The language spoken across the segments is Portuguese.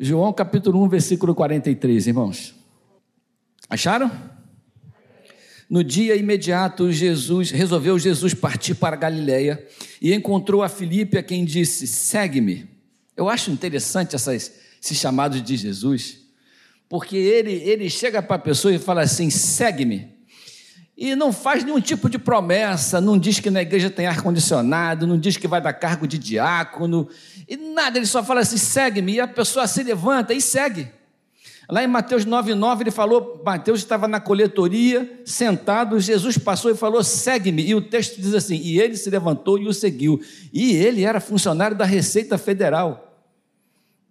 João capítulo 1, versículo 43, irmãos. Acharam? No dia imediato, Jesus resolveu Jesus partir para Galiléia e encontrou a Filipe, a quem disse: "Segue-me". Eu acho interessante essas, esses chamados de Jesus, porque ele ele chega para a pessoa e fala assim: "Segue-me". E não faz nenhum tipo de promessa, não diz que na igreja tem ar-condicionado, não diz que vai dar cargo de diácono, e nada, ele só fala assim: segue-me, e a pessoa se levanta e segue. Lá em Mateus 9,9 ele falou: Mateus estava na coletoria, sentado, Jesus passou e falou: segue-me. E o texto diz assim: e ele se levantou e o seguiu. E ele era funcionário da Receita Federal,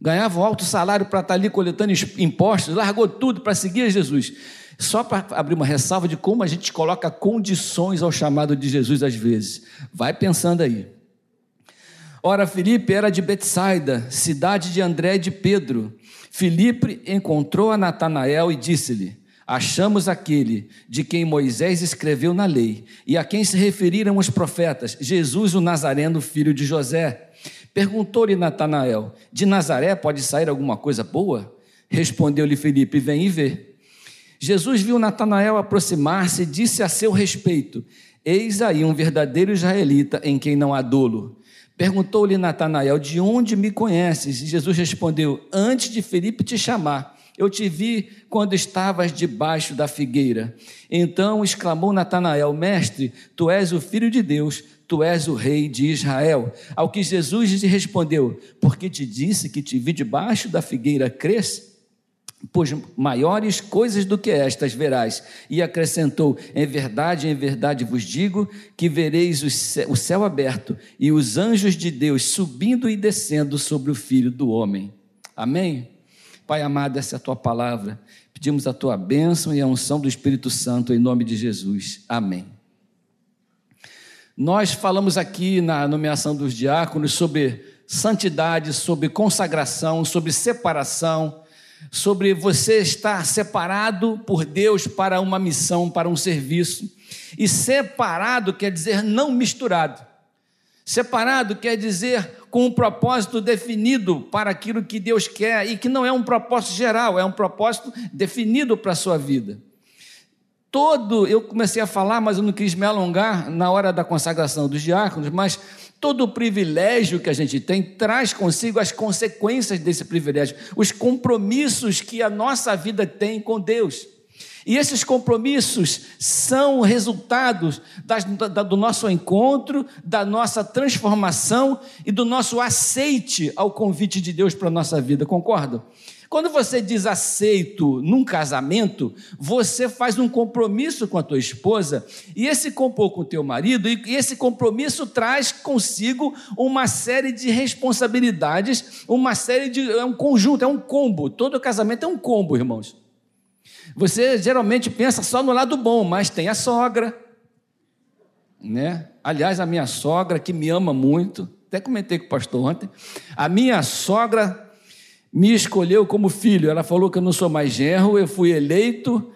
ganhava um alto salário para estar ali coletando impostos, largou tudo para seguir Jesus. Só para abrir uma ressalva de como a gente coloca condições ao chamado de Jesus às vezes. Vai pensando aí. Ora, Filipe era de Betsaida, cidade de André e de Pedro. Filipe encontrou a Natanael e disse-lhe: Achamos aquele de quem Moisés escreveu na lei e a quem se referiram os profetas, Jesus o Nazareno, filho de José. Perguntou-lhe Natanael: De Nazaré pode sair alguma coisa boa? Respondeu-lhe Filipe: Vem e vê. Jesus viu Natanael aproximar-se e disse a seu respeito: Eis aí um verdadeiro israelita em quem não há dolo. Perguntou-lhe Natanael: De onde me conheces? E Jesus respondeu: Antes de Felipe te chamar, eu te vi quando estavas debaixo da figueira. Então exclamou Natanael: Mestre, tu és o filho de Deus, tu és o rei de Israel. Ao que Jesus lhe respondeu: Porque te disse que te vi debaixo da figueira, cresce? Pois maiores coisas do que estas verás. E acrescentou: Em verdade, em verdade vos digo que vereis o céu aberto e os anjos de Deus subindo e descendo sobre o filho do homem. Amém? Pai amado, essa é a tua palavra. Pedimos a tua bênção e a unção do Espírito Santo em nome de Jesus. Amém. Nós falamos aqui na nomeação dos diáconos sobre santidade, sobre consagração, sobre separação sobre você estar separado por Deus para uma missão, para um serviço. E separado quer dizer não misturado. Separado quer dizer com um propósito definido para aquilo que Deus quer e que não é um propósito geral, é um propósito definido para a sua vida. Todo, eu comecei a falar, mas eu não quis me alongar na hora da consagração dos diáconos, mas Todo privilégio que a gente tem traz consigo as consequências desse privilégio, os compromissos que a nossa vida tem com Deus. E esses compromissos são resultados das, da, do nosso encontro, da nossa transformação e do nosso aceite ao convite de Deus para a nossa vida, concordam? Quando você diz aceito num casamento, você faz um compromisso com a tua esposa e esse compor com o teu marido e esse compromisso traz consigo uma série de responsabilidades, uma série de é um conjunto, é um combo. Todo casamento é um combo, irmãos. Você geralmente pensa só no lado bom, mas tem a sogra, né? Aliás, a minha sogra que me ama muito, até comentei com o pastor ontem, a minha sogra me escolheu como filho. Ela falou que eu não sou mais genro, eu fui eleito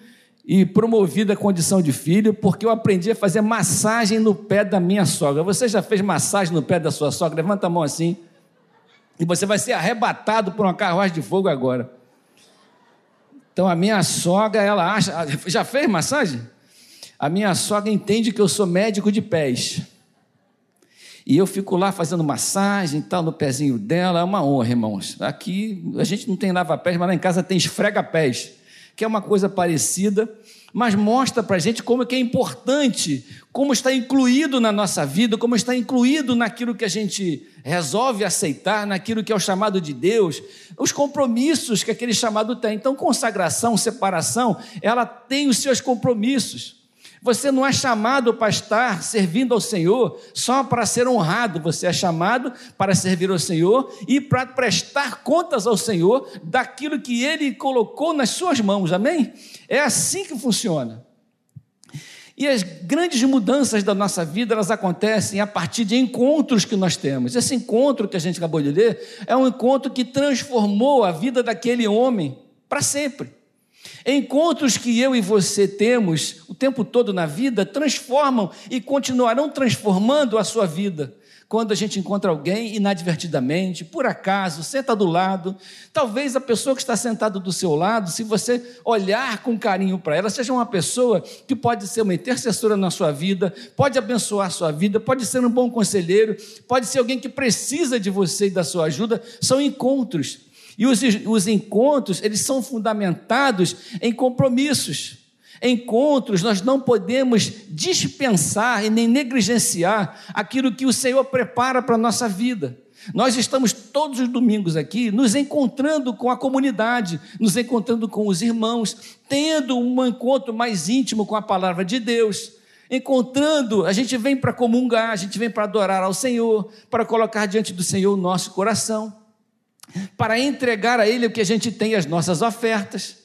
e promovido à condição de filho, porque eu aprendi a fazer massagem no pé da minha sogra. Você já fez massagem no pé da sua sogra? Levanta a mão assim. E você vai ser arrebatado por uma carruagem de fogo agora. Então a minha sogra, ela acha. Já fez massagem? A minha sogra entende que eu sou médico de pés. E eu fico lá fazendo massagem e tal no pezinho dela, é uma honra, irmãos. Aqui a gente não tem lava-pés, mas lá em casa tem esfrega-pés, que é uma coisa parecida, mas mostra para a gente como que é importante, como está incluído na nossa vida, como está incluído naquilo que a gente resolve aceitar, naquilo que é o chamado de Deus, os compromissos que aquele chamado tem. Então, consagração, separação, ela tem os seus compromissos. Você não é chamado para estar servindo ao Senhor só para ser honrado, você é chamado para servir ao Senhor e para prestar contas ao Senhor daquilo que Ele colocou nas suas mãos, amém? É assim que funciona. E as grandes mudanças da nossa vida, elas acontecem a partir de encontros que nós temos. Esse encontro que a gente acabou de ler é um encontro que transformou a vida daquele homem para sempre. Encontros que eu e você temos o tempo todo na vida transformam e continuarão transformando a sua vida. quando a gente encontra alguém inadvertidamente, por acaso, senta do lado. Talvez a pessoa que está sentada do seu lado, se você olhar com carinho para ela, seja uma pessoa que pode ser uma intercessora na sua vida, pode abençoar a sua vida, pode ser um bom conselheiro, pode ser alguém que precisa de você e da sua ajuda. São encontros. E os, os encontros, eles são fundamentados em compromissos encontros, nós não podemos dispensar e nem negligenciar aquilo que o Senhor prepara para a nossa vida. Nós estamos todos os domingos aqui nos encontrando com a comunidade, nos encontrando com os irmãos, tendo um encontro mais íntimo com a palavra de Deus. Encontrando, a gente vem para comungar, a gente vem para adorar ao Senhor, para colocar diante do Senhor o nosso coração, para entregar a Ele o que a gente tem, as nossas ofertas.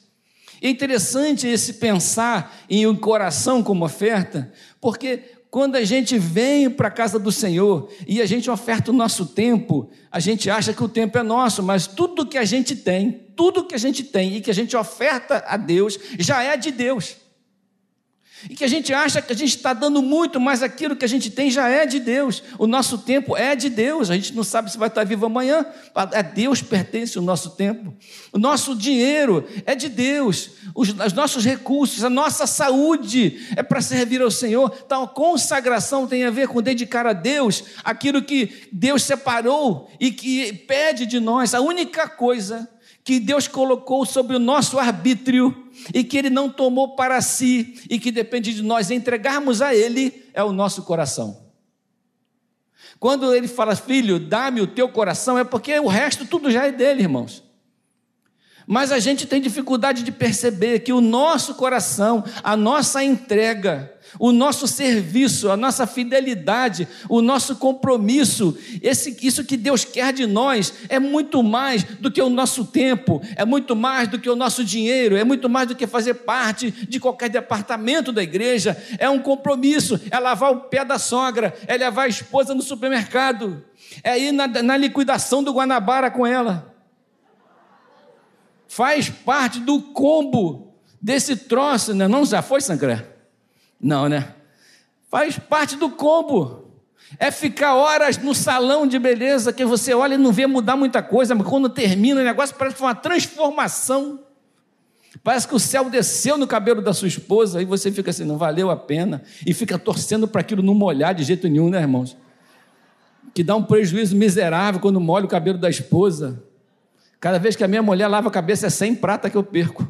É interessante esse pensar em um coração como oferta, porque quando a gente vem para a casa do Senhor e a gente oferta o nosso tempo, a gente acha que o tempo é nosso, mas tudo que a gente tem, tudo que a gente tem e que a gente oferta a Deus, já é de Deus. E que a gente acha que a gente está dando muito, mas aquilo que a gente tem já é de Deus. O nosso tempo é de Deus. A gente não sabe se vai estar vivo amanhã. A Deus pertence o nosso tempo. O nosso dinheiro é de Deus. Os, os nossos recursos, a nossa saúde é para servir ao Senhor. Então, consagração tem a ver com dedicar a Deus aquilo que Deus separou e que pede de nós. A única coisa que Deus colocou sobre o nosso arbítrio e que Ele não tomou para si e que depende de nós entregarmos a Ele é o nosso coração. Quando Ele fala, filho, dá-me o teu coração, é porque o resto tudo já é dele, irmãos. Mas a gente tem dificuldade de perceber que o nosso coração, a nossa entrega, o nosso serviço, a nossa fidelidade, o nosso compromisso, esse, isso que Deus quer de nós é muito mais do que o nosso tempo, é muito mais do que o nosso dinheiro, é muito mais do que fazer parte de qualquer departamento da igreja, é um compromisso, é lavar o pé da sogra, é levar a esposa no supermercado, é ir na, na liquidação do Guanabara com ela faz parte do combo desse troço, né? Não já foi, Sancré? Não, né? Faz parte do combo. É ficar horas no salão de beleza que você olha e não vê mudar muita coisa, mas quando termina o negócio parece uma transformação. Parece que o céu desceu no cabelo da sua esposa e você fica assim, não valeu a pena, e fica torcendo para aquilo não molhar de jeito nenhum, né, irmãos? Que dá um prejuízo miserável quando molha o cabelo da esposa. Cada vez que a minha mulher lava a cabeça é 100 prata que eu perco.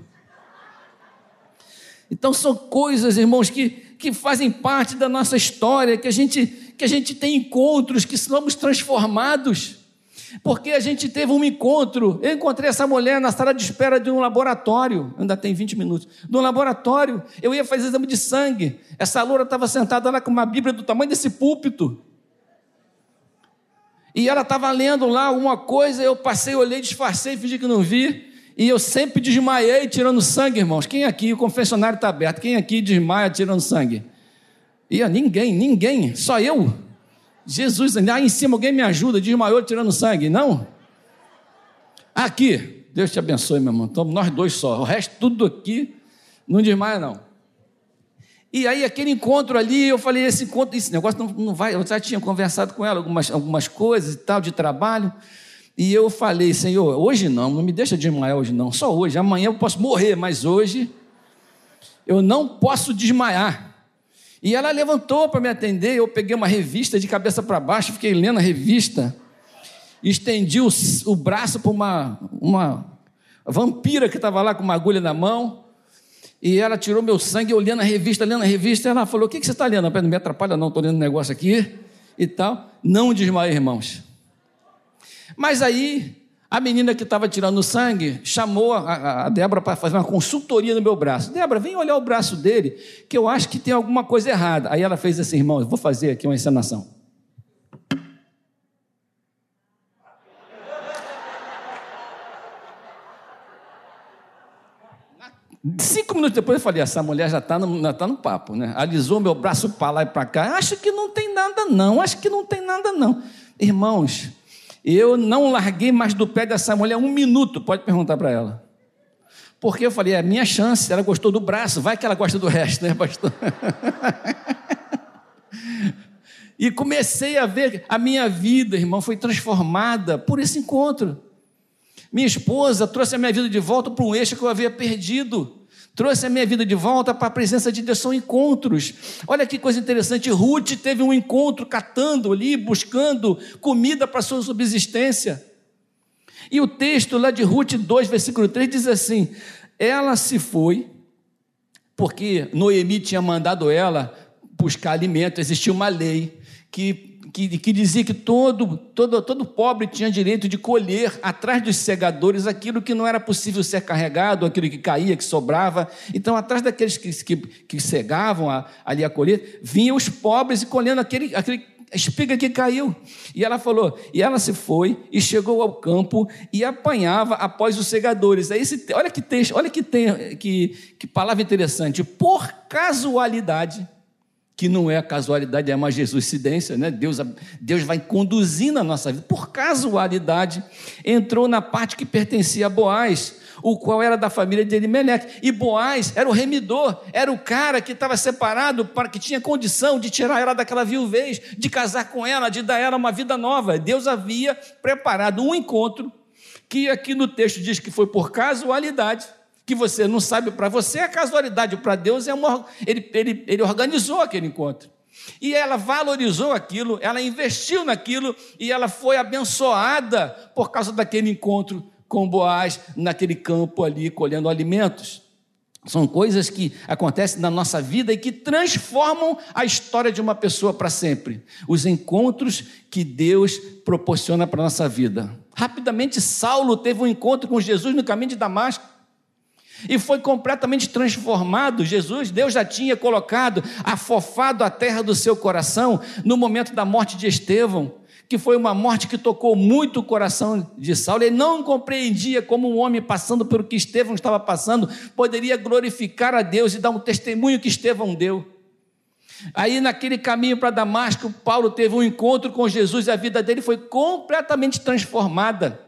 Então são coisas, irmãos, que, que fazem parte da nossa história, que a gente, que a gente tem encontros, que somos transformados. Porque a gente teve um encontro. Eu encontrei essa mulher na sala de espera de um laboratório. Ainda tem 20 minutos. No laboratório, eu ia fazer exame de sangue. Essa loura estava sentada lá com uma Bíblia do tamanho desse púlpito. E ela estava lendo lá alguma coisa, eu passei, olhei, disfarcei, fingi que não vi. E eu sempre desmaiei tirando sangue, irmãos. Quem aqui, o confessionário está aberto, quem aqui desmaia tirando sangue? E ninguém, ninguém, só eu. Jesus, lá em cima alguém me ajuda, desmaiou tirando sangue, não? Aqui, Deus te abençoe, meu irmão. Então, nós dois só. O resto, tudo aqui, não desmaia, não. E aí, aquele encontro ali, eu falei: esse encontro, esse negócio não, não vai. Eu já tinha conversado com ela algumas, algumas coisas e tal, de trabalho. E eu falei: Senhor, hoje não, não me deixa desmaiar hoje não, só hoje. Amanhã eu posso morrer, mas hoje eu não posso desmaiar. E ela levantou para me atender. Eu peguei uma revista de cabeça para baixo, fiquei lendo a revista, estendi o, o braço para uma, uma vampira que estava lá com uma agulha na mão. E ela tirou meu sangue, eu a revista, lendo a revista, ela falou: O que, que você está lendo? Não me atrapalha, não, estou lendo um negócio aqui e tal. Não desmaia, irmãos. Mas aí, a menina que estava tirando o sangue chamou a, a Débora para fazer uma consultoria no meu braço. Débora, vem olhar o braço dele, que eu acho que tem alguma coisa errada. Aí ela fez assim, irmão, eu vou fazer aqui uma encenação. Cinco minutos depois eu falei, essa mulher já está no, tá no papo, né? Alisou meu braço para lá e para cá. Acho que não tem nada não, acho que não tem nada não. Irmãos, eu não larguei mais do pé dessa mulher um minuto, pode perguntar para ela. Porque eu falei, é minha chance, ela gostou do braço, vai que ela gosta do resto, né, pastor? E comecei a ver a minha vida, irmão, foi transformada por esse encontro. Minha esposa trouxe a minha vida de volta para um eixo que eu havia perdido. Trouxe a minha vida de volta para a presença de Deus. São encontros. Olha que coisa interessante. Ruth teve um encontro catando ali, buscando comida para sua subsistência. E o texto lá de Ruth 2, versículo 3 diz assim: Ela se foi, porque Noemi tinha mandado ela buscar alimento, existia uma lei que, que, que, dizia que todo, todo, todo pobre tinha direito de colher atrás dos segadores aquilo que não era possível ser carregado, aquilo que caía, que sobrava. Então, atrás daqueles que, que, que cegavam a, ali a colher, vinham os pobres e colhendo aquele, aquele espiga que caiu. E ela falou, e ela se foi e chegou ao campo e apanhava após os segadores. Aí esse, olha que texto, olha que, tem, que, que palavra interessante. Por casualidade, que não é casualidade, é uma jesuicidência, né? Deus, Deus vai conduzindo a nossa vida. Por casualidade, entrou na parte que pertencia a Boaz, o qual era da família de Elimelec. E Boaz era o remidor, era o cara que estava separado, para que tinha condição de tirar ela daquela viuvez, de casar com ela, de dar ela uma vida nova. Deus havia preparado um encontro que aqui no texto diz que foi por casualidade que você não sabe, para você é casualidade, para Deus é uma. Ele, ele, ele organizou aquele encontro. E ela valorizou aquilo, ela investiu naquilo e ela foi abençoada por causa daquele encontro com Boaz naquele campo ali colhendo alimentos. São coisas que acontecem na nossa vida e que transformam a história de uma pessoa para sempre. Os encontros que Deus proporciona para a nossa vida. Rapidamente, Saulo teve um encontro com Jesus no caminho de Damasco e foi completamente transformado. Jesus, Deus já tinha colocado, afofado a terra do seu coração no momento da morte de Estevão, que foi uma morte que tocou muito o coração de Saulo. Ele não compreendia como um homem passando pelo que Estevão estava passando poderia glorificar a Deus e dar um testemunho que Estevão deu. Aí, naquele caminho para Damasco, Paulo teve um encontro com Jesus e a vida dele foi completamente transformada.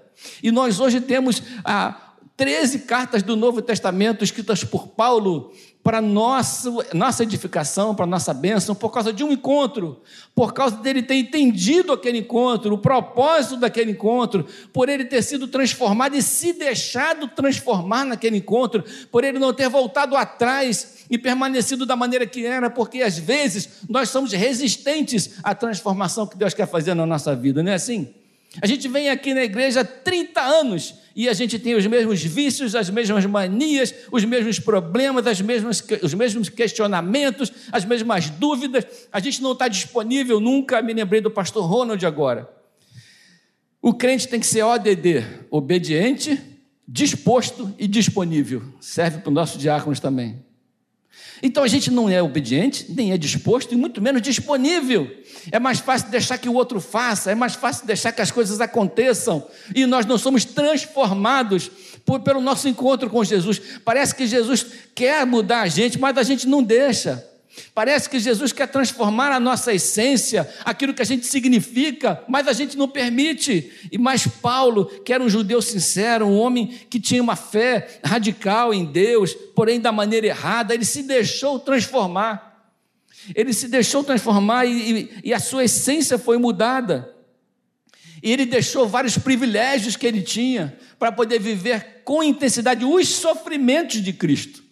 E nós hoje temos a 13 cartas do Novo Testamento escritas por Paulo para nossa, nossa edificação, para nossa bênção, por causa de um encontro, por causa dele ter entendido aquele encontro, o propósito daquele encontro, por ele ter sido transformado e se deixado transformar naquele encontro, por ele não ter voltado atrás e permanecido da maneira que era, porque às vezes nós somos resistentes à transformação que Deus quer fazer na nossa vida, não é assim? A gente vem aqui na igreja há 30 anos e a gente tem os mesmos vícios, as mesmas manias, os mesmos problemas, as mesmas, os mesmos questionamentos, as mesmas dúvidas. A gente não está disponível, nunca me lembrei do pastor Ronald agora. O crente tem que ser ODD, obediente, disposto e disponível. Serve para os nossos diáconos também. Então a gente não é obediente, nem é disposto e muito menos disponível. É mais fácil deixar que o outro faça, é mais fácil deixar que as coisas aconteçam e nós não somos transformados por, pelo nosso encontro com Jesus. Parece que Jesus quer mudar a gente, mas a gente não deixa. Parece que Jesus quer transformar a nossa essência, aquilo que a gente significa, mas a gente não permite. E mais Paulo, que era um judeu sincero, um homem que tinha uma fé radical em Deus, porém da maneira errada, ele se deixou transformar. Ele se deixou transformar e, e, e a sua essência foi mudada. E ele deixou vários privilégios que ele tinha para poder viver com intensidade os sofrimentos de Cristo.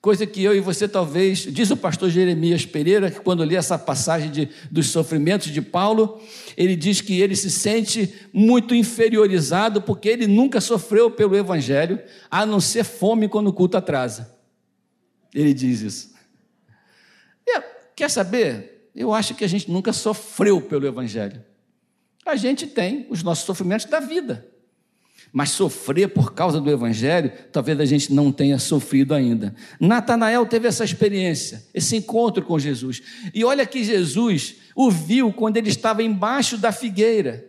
Coisa que eu e você talvez, diz o pastor Jeremias Pereira, que quando lê essa passagem de, dos sofrimentos de Paulo, ele diz que ele se sente muito inferiorizado porque ele nunca sofreu pelo Evangelho, a não ser fome quando o culto atrasa. Ele diz isso. E, quer saber? Eu acho que a gente nunca sofreu pelo Evangelho. A gente tem os nossos sofrimentos da vida. Mas sofrer por causa do Evangelho, talvez a gente não tenha sofrido ainda. Natanael teve essa experiência, esse encontro com Jesus. E olha que Jesus o viu quando ele estava embaixo da figueira.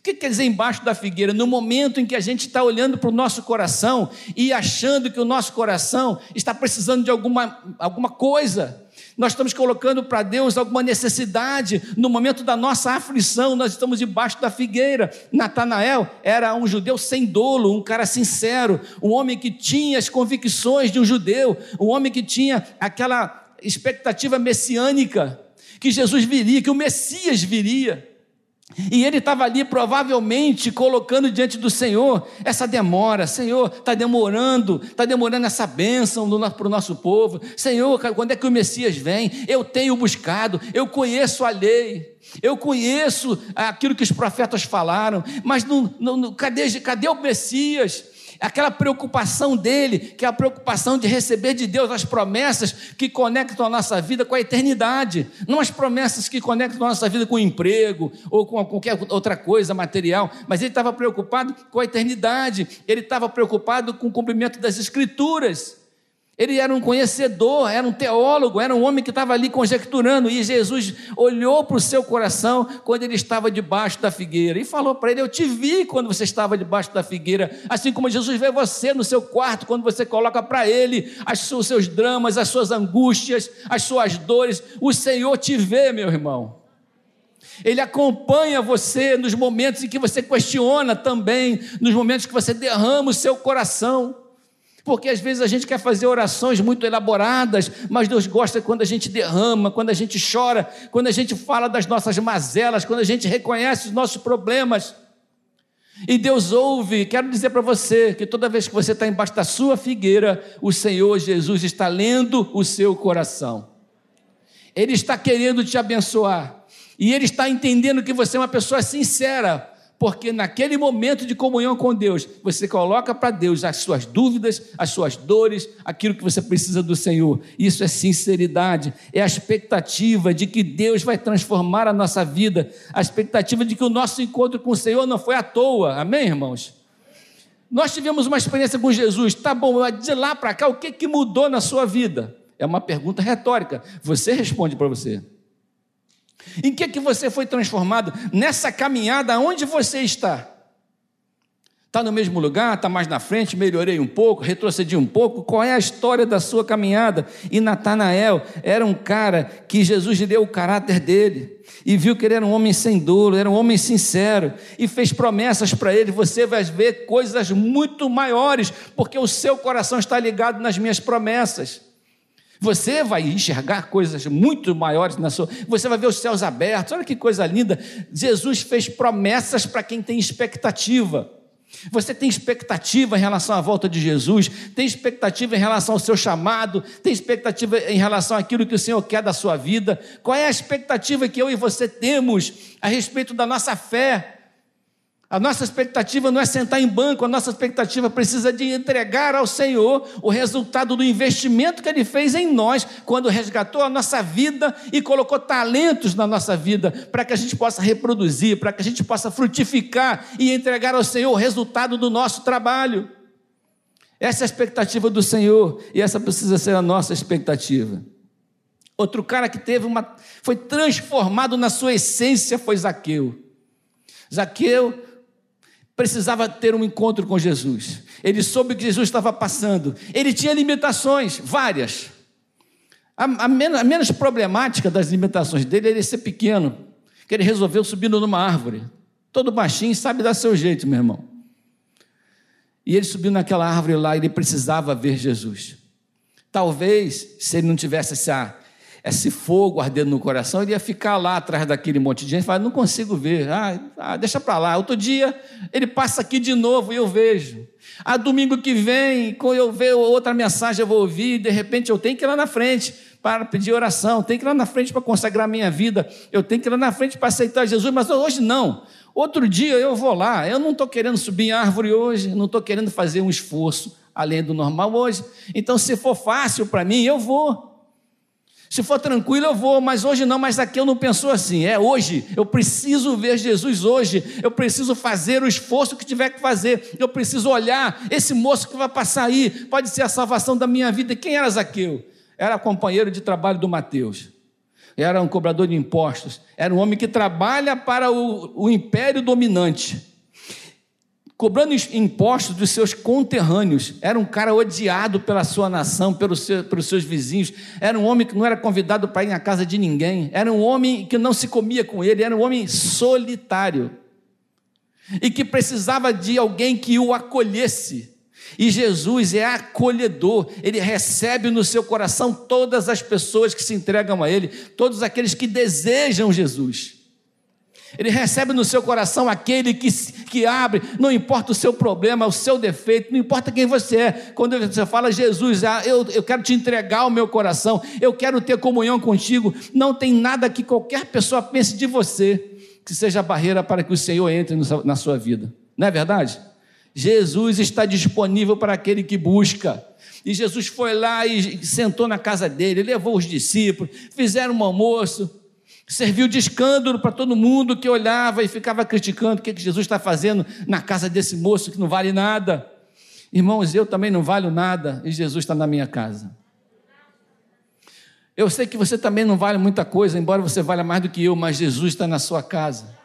O que quer dizer embaixo da figueira? No momento em que a gente está olhando para o nosso coração e achando que o nosso coração está precisando de alguma, alguma coisa, nós estamos colocando para Deus alguma necessidade, no momento da nossa aflição, nós estamos debaixo da figueira. Natanael era um judeu sem dolo, um cara sincero, um homem que tinha as convicções de um judeu, um homem que tinha aquela expectativa messiânica que Jesus viria, que o Messias viria. E ele estava ali provavelmente colocando diante do Senhor essa demora. Senhor, está demorando, está demorando essa bênção para o nosso povo. Senhor, quando é que o Messias vem? Eu tenho buscado, eu conheço a lei, eu conheço aquilo que os profetas falaram, mas no, no, cadê, cadê o Messias? Aquela preocupação dele, que é a preocupação de receber de Deus as promessas que conectam a nossa vida com a eternidade, não as promessas que conectam a nossa vida com o emprego ou com qualquer outra coisa material, mas ele estava preocupado com a eternidade, ele estava preocupado com o cumprimento das Escrituras. Ele era um conhecedor, era um teólogo, era um homem que estava ali conjecturando. E Jesus olhou para o seu coração quando ele estava debaixo da figueira e falou para ele: Eu te vi quando você estava debaixo da figueira. Assim como Jesus vê você no seu quarto, quando você coloca para ele os seus dramas, as suas angústias, as suas dores. O Senhor te vê, meu irmão. Ele acompanha você nos momentos em que você questiona também, nos momentos que você derrama o seu coração. Porque às vezes a gente quer fazer orações muito elaboradas, mas Deus gosta quando a gente derrama, quando a gente chora, quando a gente fala das nossas mazelas, quando a gente reconhece os nossos problemas. E Deus ouve, quero dizer para você que toda vez que você está embaixo da sua figueira, o Senhor Jesus está lendo o seu coração. Ele está querendo te abençoar. E Ele está entendendo que você é uma pessoa sincera, porque naquele momento de comunhão com Deus, você coloca para Deus as suas dúvidas, as suas dores, aquilo que você precisa do Senhor. Isso é sinceridade, é a expectativa de que Deus vai transformar a nossa vida, a expectativa de que o nosso encontro com o Senhor não foi à toa. Amém, irmãos? Nós tivemos uma experiência com Jesus, tá bom, de lá para cá, o que, que mudou na sua vida? É uma pergunta retórica. Você responde para você. Em que que você foi transformado nessa caminhada onde você está? Está no mesmo lugar, está mais na frente, melhorei um pouco, retrocedi um pouco. Qual é a história da sua caminhada? E Natanael era um cara que Jesus lhe deu o caráter dele e viu que ele era um homem sem dolo, era um homem sincero e fez promessas para ele. Você vai ver coisas muito maiores, porque o seu coração está ligado nas minhas promessas. Você vai enxergar coisas muito maiores na sua. Você vai ver os céus abertos. Olha que coisa linda. Jesus fez promessas para quem tem expectativa. Você tem expectativa em relação à volta de Jesus, tem expectativa em relação ao seu chamado, tem expectativa em relação àquilo que o Senhor quer da sua vida. Qual é a expectativa que eu e você temos a respeito da nossa fé? A nossa expectativa não é sentar em banco, a nossa expectativa precisa de entregar ao Senhor o resultado do investimento que Ele fez em nós, quando resgatou a nossa vida e colocou talentos na nossa vida, para que a gente possa reproduzir, para que a gente possa frutificar e entregar ao Senhor o resultado do nosso trabalho. Essa é a expectativa do Senhor e essa precisa ser a nossa expectativa. Outro cara que teve uma, foi transformado na sua essência foi Zaqueu. Zaqueu precisava ter um encontro com Jesus. Ele soube que Jesus estava passando. Ele tinha limitações, várias. A, a, menos, a menos problemática das limitações dele era ser pequeno, que ele resolveu subindo numa árvore. Todo baixinho sabe dar seu jeito, meu irmão. E ele subiu naquela árvore lá, ele precisava ver Jesus. Talvez, se ele não tivesse essa esse fogo ardendo no coração, ele ia ficar lá atrás daquele monte de gente, falar, não consigo ver, ah, ah deixa para lá. Outro dia, ele passa aqui de novo e eu vejo. Ah, domingo que vem, quando eu ver outra mensagem, eu vou ouvir, de repente eu tenho que ir lá na frente para pedir oração, tenho que ir lá na frente para consagrar minha vida, eu tenho que ir lá na frente para aceitar Jesus, mas hoje não. Outro dia eu vou lá, eu não estou querendo subir árvore hoje, não estou querendo fazer um esforço além do normal hoje. Então, se for fácil para mim, eu vou. Se for tranquilo, eu vou, mas hoje não, mas aqui eu não penso assim. É hoje, eu preciso ver Jesus hoje, eu preciso fazer o esforço que tiver que fazer, eu preciso olhar esse moço que vai passar aí, pode ser a salvação da minha vida. Quem era Zaqueu? Era companheiro de trabalho do Mateus. Era um cobrador de impostos, era um homem que trabalha para o, o império dominante cobrando impostos dos seus conterrâneos. Era um cara odiado pela sua nação, pelos seus, pelos seus vizinhos. Era um homem que não era convidado para ir na casa de ninguém. Era um homem que não se comia com ele. Era um homem solitário. E que precisava de alguém que o acolhesse. E Jesus é acolhedor, ele recebe no seu coração todas as pessoas que se entregam a ele, todos aqueles que desejam Jesus. Ele recebe no seu coração aquele que, que abre, não importa o seu problema, o seu defeito, não importa quem você é. Quando você fala, Jesus, ah, eu, eu quero te entregar o meu coração, eu quero ter comunhão contigo, não tem nada que qualquer pessoa pense de você que seja barreira para que o Senhor entre na sua vida. Não é verdade? Jesus está disponível para aquele que busca. E Jesus foi lá e sentou na casa dele, levou os discípulos, fizeram um almoço, serviu de escândalo para todo mundo que olhava e ficava criticando o que, que Jesus está fazendo na casa desse moço que não vale nada. Irmãos, eu também não valho nada e Jesus está na minha casa. Eu sei que você também não vale muita coisa, embora você valha mais do que eu, mas Jesus está na sua casa.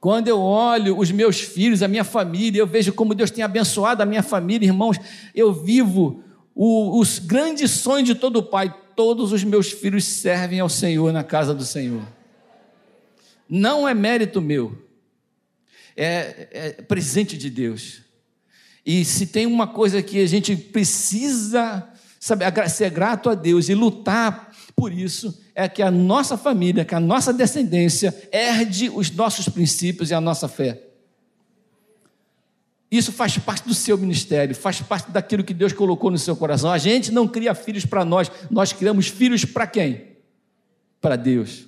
Quando eu olho os meus filhos, a minha família, eu vejo como Deus tem abençoado a minha família, irmãos, eu vivo o, os grandes sonhos de todo pai. Todos os meus filhos servem ao Senhor na casa do Senhor. Não é mérito meu, é, é presente de Deus. E se tem uma coisa que a gente precisa sabe, ser grato a Deus e lutar por isso, é que a nossa família, que a nossa descendência herde os nossos princípios e a nossa fé. Isso faz parte do seu ministério, faz parte daquilo que Deus colocou no seu coração. A gente não cria filhos para nós, nós criamos filhos para quem? Para Deus.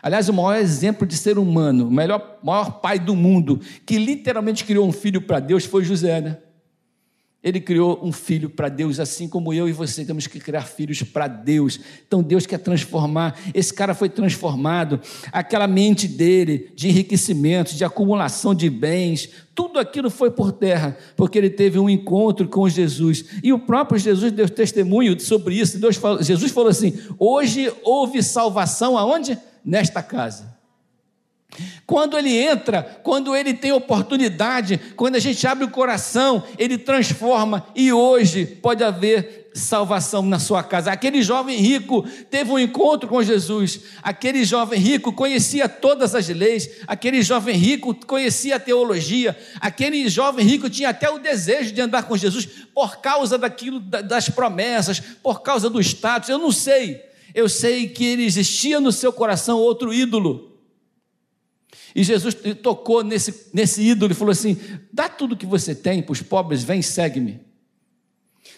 Aliás, o maior exemplo de ser humano, o melhor, maior pai do mundo, que literalmente criou um filho para Deus, foi José, né? Ele criou um filho para Deus, assim como eu e você temos que criar filhos para Deus. Então Deus quer transformar. Esse cara foi transformado. Aquela mente dele de enriquecimento, de acumulação de bens, tudo aquilo foi por terra, porque ele teve um encontro com Jesus. E o próprio Jesus deu testemunho sobre isso. Deus falou, Jesus falou assim: hoje houve salvação aonde? Nesta casa. Quando ele entra, quando ele tem oportunidade, quando a gente abre o coração, ele transforma e hoje pode haver salvação na sua casa. Aquele jovem rico teve um encontro com Jesus. Aquele jovem rico conhecia todas as leis. Aquele jovem rico conhecia a teologia. Aquele jovem rico tinha até o desejo de andar com Jesus por causa daquilo das promessas, por causa do status. Eu não sei. Eu sei que ele existia no seu coração outro ídolo e Jesus tocou nesse, nesse ídolo e falou assim: dá tudo que você tem para os pobres, vem, segue-me.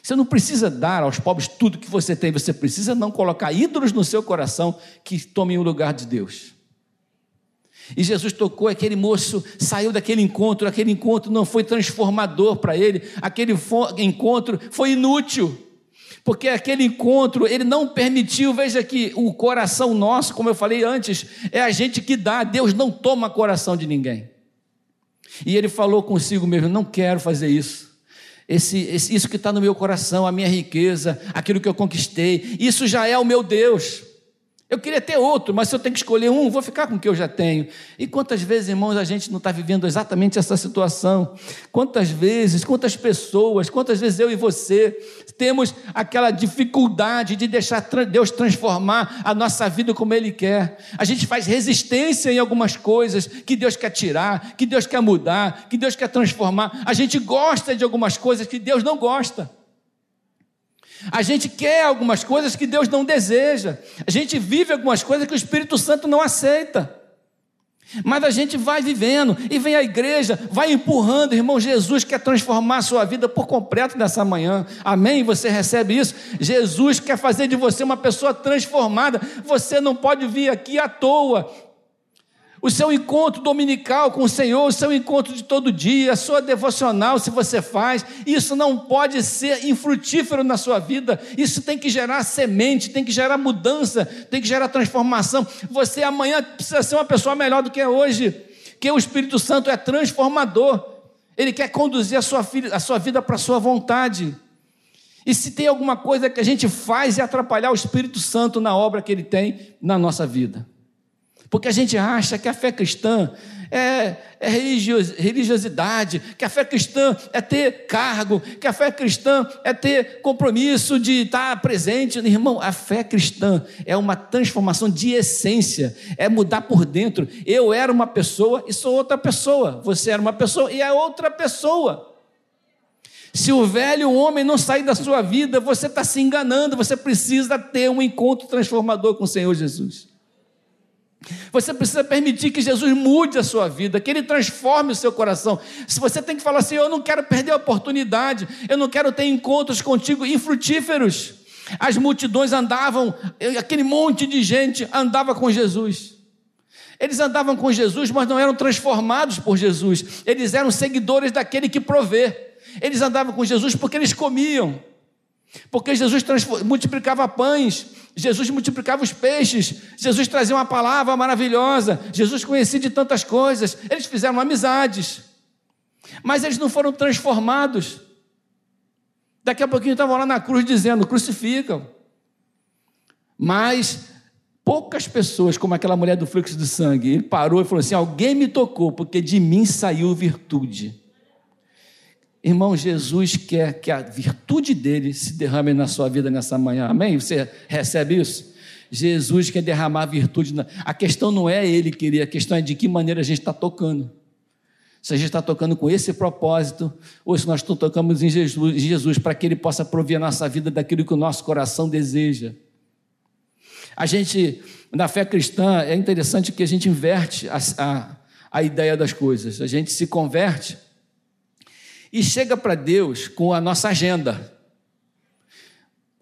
Você não precisa dar aos pobres tudo que você tem, você precisa não colocar ídolos no seu coração que tomem o lugar de Deus. E Jesus tocou aquele moço, saiu daquele encontro, aquele encontro não foi transformador para ele, aquele encontro foi inútil porque aquele encontro, ele não permitiu, veja que o coração nosso, como eu falei antes, é a gente que dá, Deus não toma coração de ninguém. E ele falou consigo mesmo: não quero fazer isso. Esse, esse, isso que está no meu coração, a minha riqueza, aquilo que eu conquistei, isso já é o meu Deus. Eu queria ter outro, mas se eu tenho que escolher um, vou ficar com o que eu já tenho. E quantas vezes, irmãos, a gente não está vivendo exatamente essa situação? Quantas vezes, quantas pessoas, quantas vezes eu e você temos aquela dificuldade de deixar Deus transformar a nossa vida como Ele quer? A gente faz resistência em algumas coisas que Deus quer tirar, que Deus quer mudar, que Deus quer transformar. A gente gosta de algumas coisas que Deus não gosta. A gente quer algumas coisas que Deus não deseja. A gente vive algumas coisas que o Espírito Santo não aceita. Mas a gente vai vivendo e vem a igreja, vai empurrando, irmão. Jesus quer transformar a sua vida por completo nessa manhã. Amém? Você recebe isso? Jesus quer fazer de você uma pessoa transformada. Você não pode vir aqui à toa o seu encontro dominical com o Senhor, o seu encontro de todo dia, a sua devocional, se você faz, isso não pode ser infrutífero na sua vida, isso tem que gerar semente, tem que gerar mudança, tem que gerar transformação. Você amanhã precisa ser uma pessoa melhor do que é hoje, que o Espírito Santo é transformador, ele quer conduzir a sua, a sua vida para a sua vontade. E se tem alguma coisa que a gente faz é atrapalhar o Espírito Santo na obra que ele tem na nossa vida. Porque a gente acha que a fé cristã é, é religiosidade, que a fé cristã é ter cargo, que a fé cristã é ter compromisso de estar presente. Irmão, a fé cristã é uma transformação de essência, é mudar por dentro. Eu era uma pessoa e sou outra pessoa. Você era uma pessoa e é outra pessoa. Se o velho homem não sair da sua vida, você está se enganando. Você precisa ter um encontro transformador com o Senhor Jesus. Você precisa permitir que Jesus mude a sua vida, que Ele transforme o seu coração. Se você tem que falar assim, eu não quero perder a oportunidade, eu não quero ter encontros contigo infrutíferos. As multidões andavam, aquele monte de gente andava com Jesus. Eles andavam com Jesus, mas não eram transformados por Jesus. Eles eram seguidores daquele que provê. Eles andavam com Jesus porque eles comiam. Porque Jesus multiplicava pães, Jesus multiplicava os peixes, Jesus trazia uma palavra maravilhosa, Jesus conhecia de tantas coisas, eles fizeram amizades, mas eles não foram transformados. Daqui a pouquinho estavam lá na cruz dizendo: crucificam. Mas poucas pessoas, como aquela mulher do fluxo de sangue, ele parou e falou assim: Alguém me tocou, porque de mim saiu virtude. Irmão, Jesus quer que a virtude dele se derrame na sua vida nessa manhã. Amém? Você recebe isso? Jesus quer derramar virtude. Na... A questão não é ele querer, a questão é de que maneira a gente está tocando. Se a gente está tocando com esse propósito, ou se nós tocamos em Jesus, Jesus para que ele possa prover a nossa vida daquilo que o nosso coração deseja. A gente, na fé cristã, é interessante que a gente inverte a, a, a ideia das coisas. A gente se converte e chega para Deus com a nossa agenda.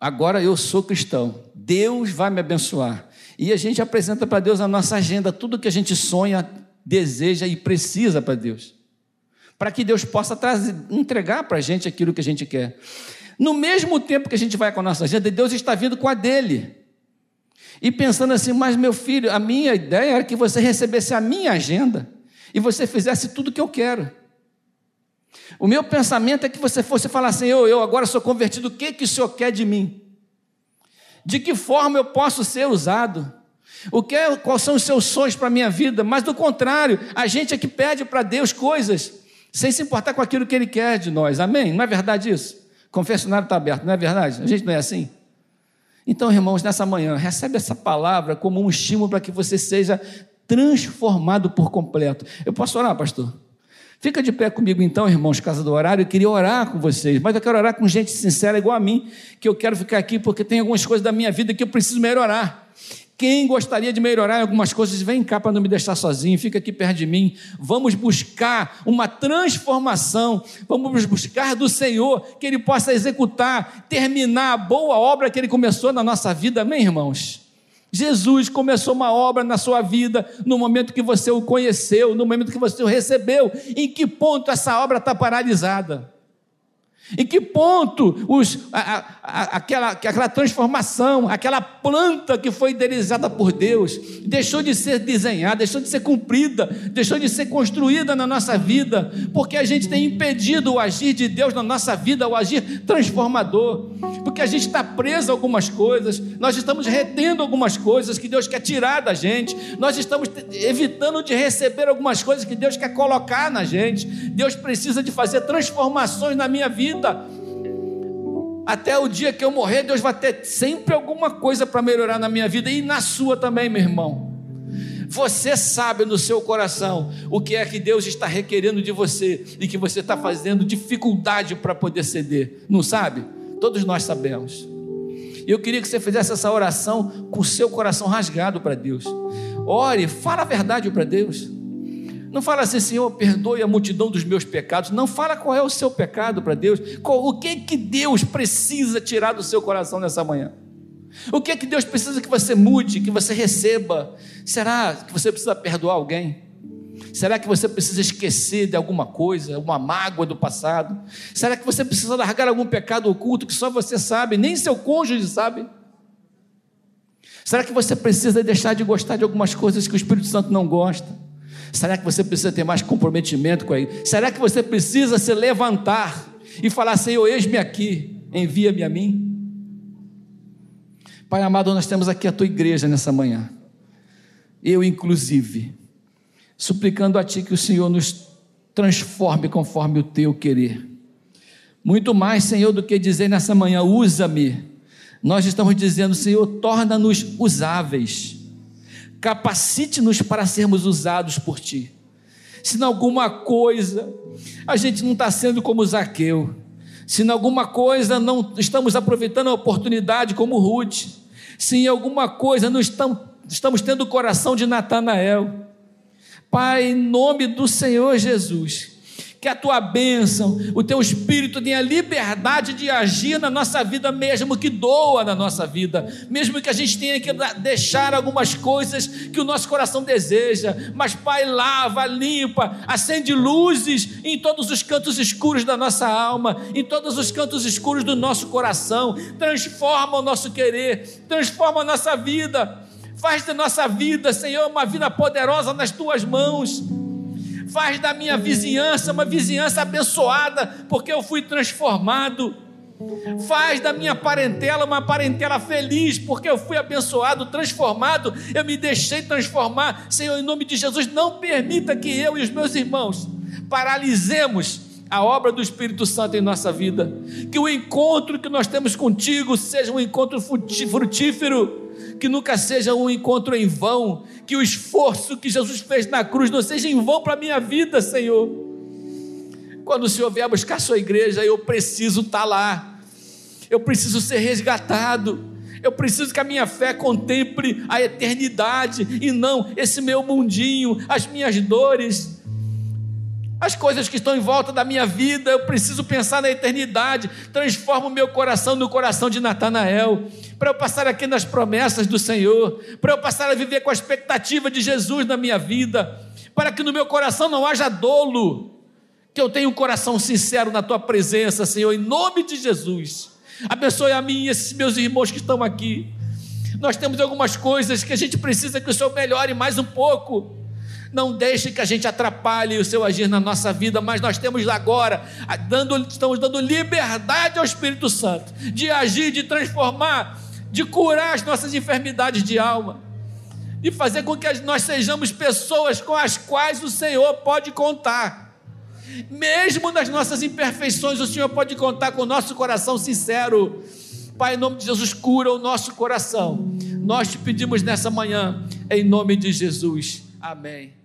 Agora eu sou cristão, Deus vai me abençoar. E a gente apresenta para Deus a nossa agenda, tudo que a gente sonha, deseja e precisa para Deus. Para que Deus possa trazer, entregar para a gente aquilo que a gente quer. No mesmo tempo que a gente vai com a nossa agenda, Deus está vindo com a dele. E pensando assim, mas meu filho, a minha ideia era que você recebesse a minha agenda e você fizesse tudo o que eu quero. O meu pensamento é que você fosse falar assim: eu, agora sou convertido, o que, que o Senhor quer de mim? De que forma eu posso ser usado? O que, é, quais são os seus sonhos para a minha vida? Mas do contrário, a gente é que pede para Deus coisas sem se importar com aquilo que Ele quer de nós. Amém? Não é verdade isso? Confessionário está aberto, não é verdade? A gente não é assim? Então, irmãos, nessa manhã, recebe essa palavra como um estímulo para que você seja transformado por completo. Eu posso orar, pastor? Fica de pé comigo então, irmãos, casa do horário. Eu queria orar com vocês, mas eu quero orar com gente sincera, igual a mim, que eu quero ficar aqui porque tem algumas coisas da minha vida que eu preciso melhorar. Quem gostaria de melhorar algumas coisas, vem cá para não me deixar sozinho, fica aqui perto de mim. Vamos buscar uma transformação, vamos buscar do Senhor que Ele possa executar, terminar a boa obra que Ele começou na nossa vida, amém, irmãos? Jesus começou uma obra na sua vida no momento que você o conheceu, no momento que você o recebeu. Em que ponto essa obra está paralisada? Em que ponto os, a, a, aquela, aquela transformação, aquela planta que foi idealizada por Deus, deixou de ser desenhada, deixou de ser cumprida, deixou de ser construída na nossa vida, porque a gente tem impedido o agir de Deus na nossa vida, o agir transformador, porque a gente está preso a algumas coisas, nós estamos retendo algumas coisas que Deus quer tirar da gente, nós estamos evitando de receber algumas coisas que Deus quer colocar na gente. Deus precisa de fazer transformações na minha vida Até o dia que eu morrer, Deus vai ter sempre alguma coisa para melhorar na minha vida e na sua também, meu irmão. Você sabe no seu coração o que é que Deus está requerendo de você e que você está fazendo dificuldade para poder ceder, não sabe? Todos nós sabemos. E eu queria que você fizesse essa oração com o seu coração rasgado para Deus. Ore, fala a verdade para Deus. Não fala assim, Senhor, perdoe a multidão dos meus pecados. Não fala qual é o seu pecado para Deus. O que que Deus precisa tirar do seu coração nessa manhã? O que que Deus precisa que você mude, que você receba? Será que você precisa perdoar alguém? Será que você precisa esquecer de alguma coisa, uma mágoa do passado? Será que você precisa largar algum pecado oculto que só você sabe, nem seu cônjuge sabe? Será que você precisa deixar de gostar de algumas coisas que o Espírito Santo não gosta? Será que você precisa ter mais comprometimento com ele? Será que você precisa se levantar e falar: Senhor, eis-me aqui, envia-me a mim? Pai amado, nós temos aqui a tua igreja nessa manhã, eu inclusive, suplicando a Ti que o Senhor nos transforme conforme o teu querer. Muito mais, Senhor, do que dizer nessa manhã, usa-me. Nós estamos dizendo, Senhor, torna-nos usáveis capacite-nos para sermos usados por Ti. Se em alguma coisa a gente não está sendo como Zaqueu, Se em alguma coisa não estamos aproveitando a oportunidade como Ruth, se em alguma coisa não estamos, estamos tendo o coração de Natanael, Pai, em nome do Senhor Jesus, que a tua bênção, o teu espírito tenha liberdade de agir na nossa vida, mesmo que doa na nossa vida, mesmo que a gente tenha que deixar algumas coisas que o nosso coração deseja, mas Pai, lava, limpa, acende luzes em todos os cantos escuros da nossa alma, em todos os cantos escuros do nosso coração, transforma o nosso querer, transforma a nossa vida, faz da nossa vida, Senhor, uma vida poderosa nas tuas mãos faz da minha vizinhança uma vizinhança abençoada, porque eu fui transformado. Faz da minha parentela uma parentela feliz, porque eu fui abençoado, transformado, eu me deixei transformar. Senhor, em nome de Jesus, não permita que eu e os meus irmãos paralisemos a obra do Espírito Santo em nossa vida. Que o encontro que nós temos contigo seja um encontro frutífero que nunca seja um encontro em vão, que o esforço que Jesus fez na cruz não seja em vão para a minha vida, Senhor. Quando o Senhor vier buscar a sua igreja, eu preciso estar tá lá, eu preciso ser resgatado, eu preciso que a minha fé contemple a eternidade e não esse meu mundinho, as minhas dores as coisas que estão em volta da minha vida, eu preciso pensar na eternidade. Transforma o meu coração no coração de Natanael, para eu passar aqui nas promessas do Senhor, para eu passar a viver com a expectativa de Jesus na minha vida, para que no meu coração não haja dolo, que eu tenha um coração sincero na tua presença, Senhor, em nome de Jesus. Abençoe a mim e esses meus irmãos que estão aqui. Nós temos algumas coisas que a gente precisa que o Senhor melhore mais um pouco não deixe que a gente atrapalhe o seu agir na nossa vida, mas nós temos agora, dando, estamos dando liberdade ao Espírito Santo de agir, de transformar, de curar as nossas enfermidades de alma, de fazer com que nós sejamos pessoas com as quais o Senhor pode contar. Mesmo nas nossas imperfeições, o Senhor pode contar com o nosso coração sincero. Pai, em nome de Jesus, cura o nosso coração. Nós te pedimos nessa manhã, em nome de Jesus. Amém.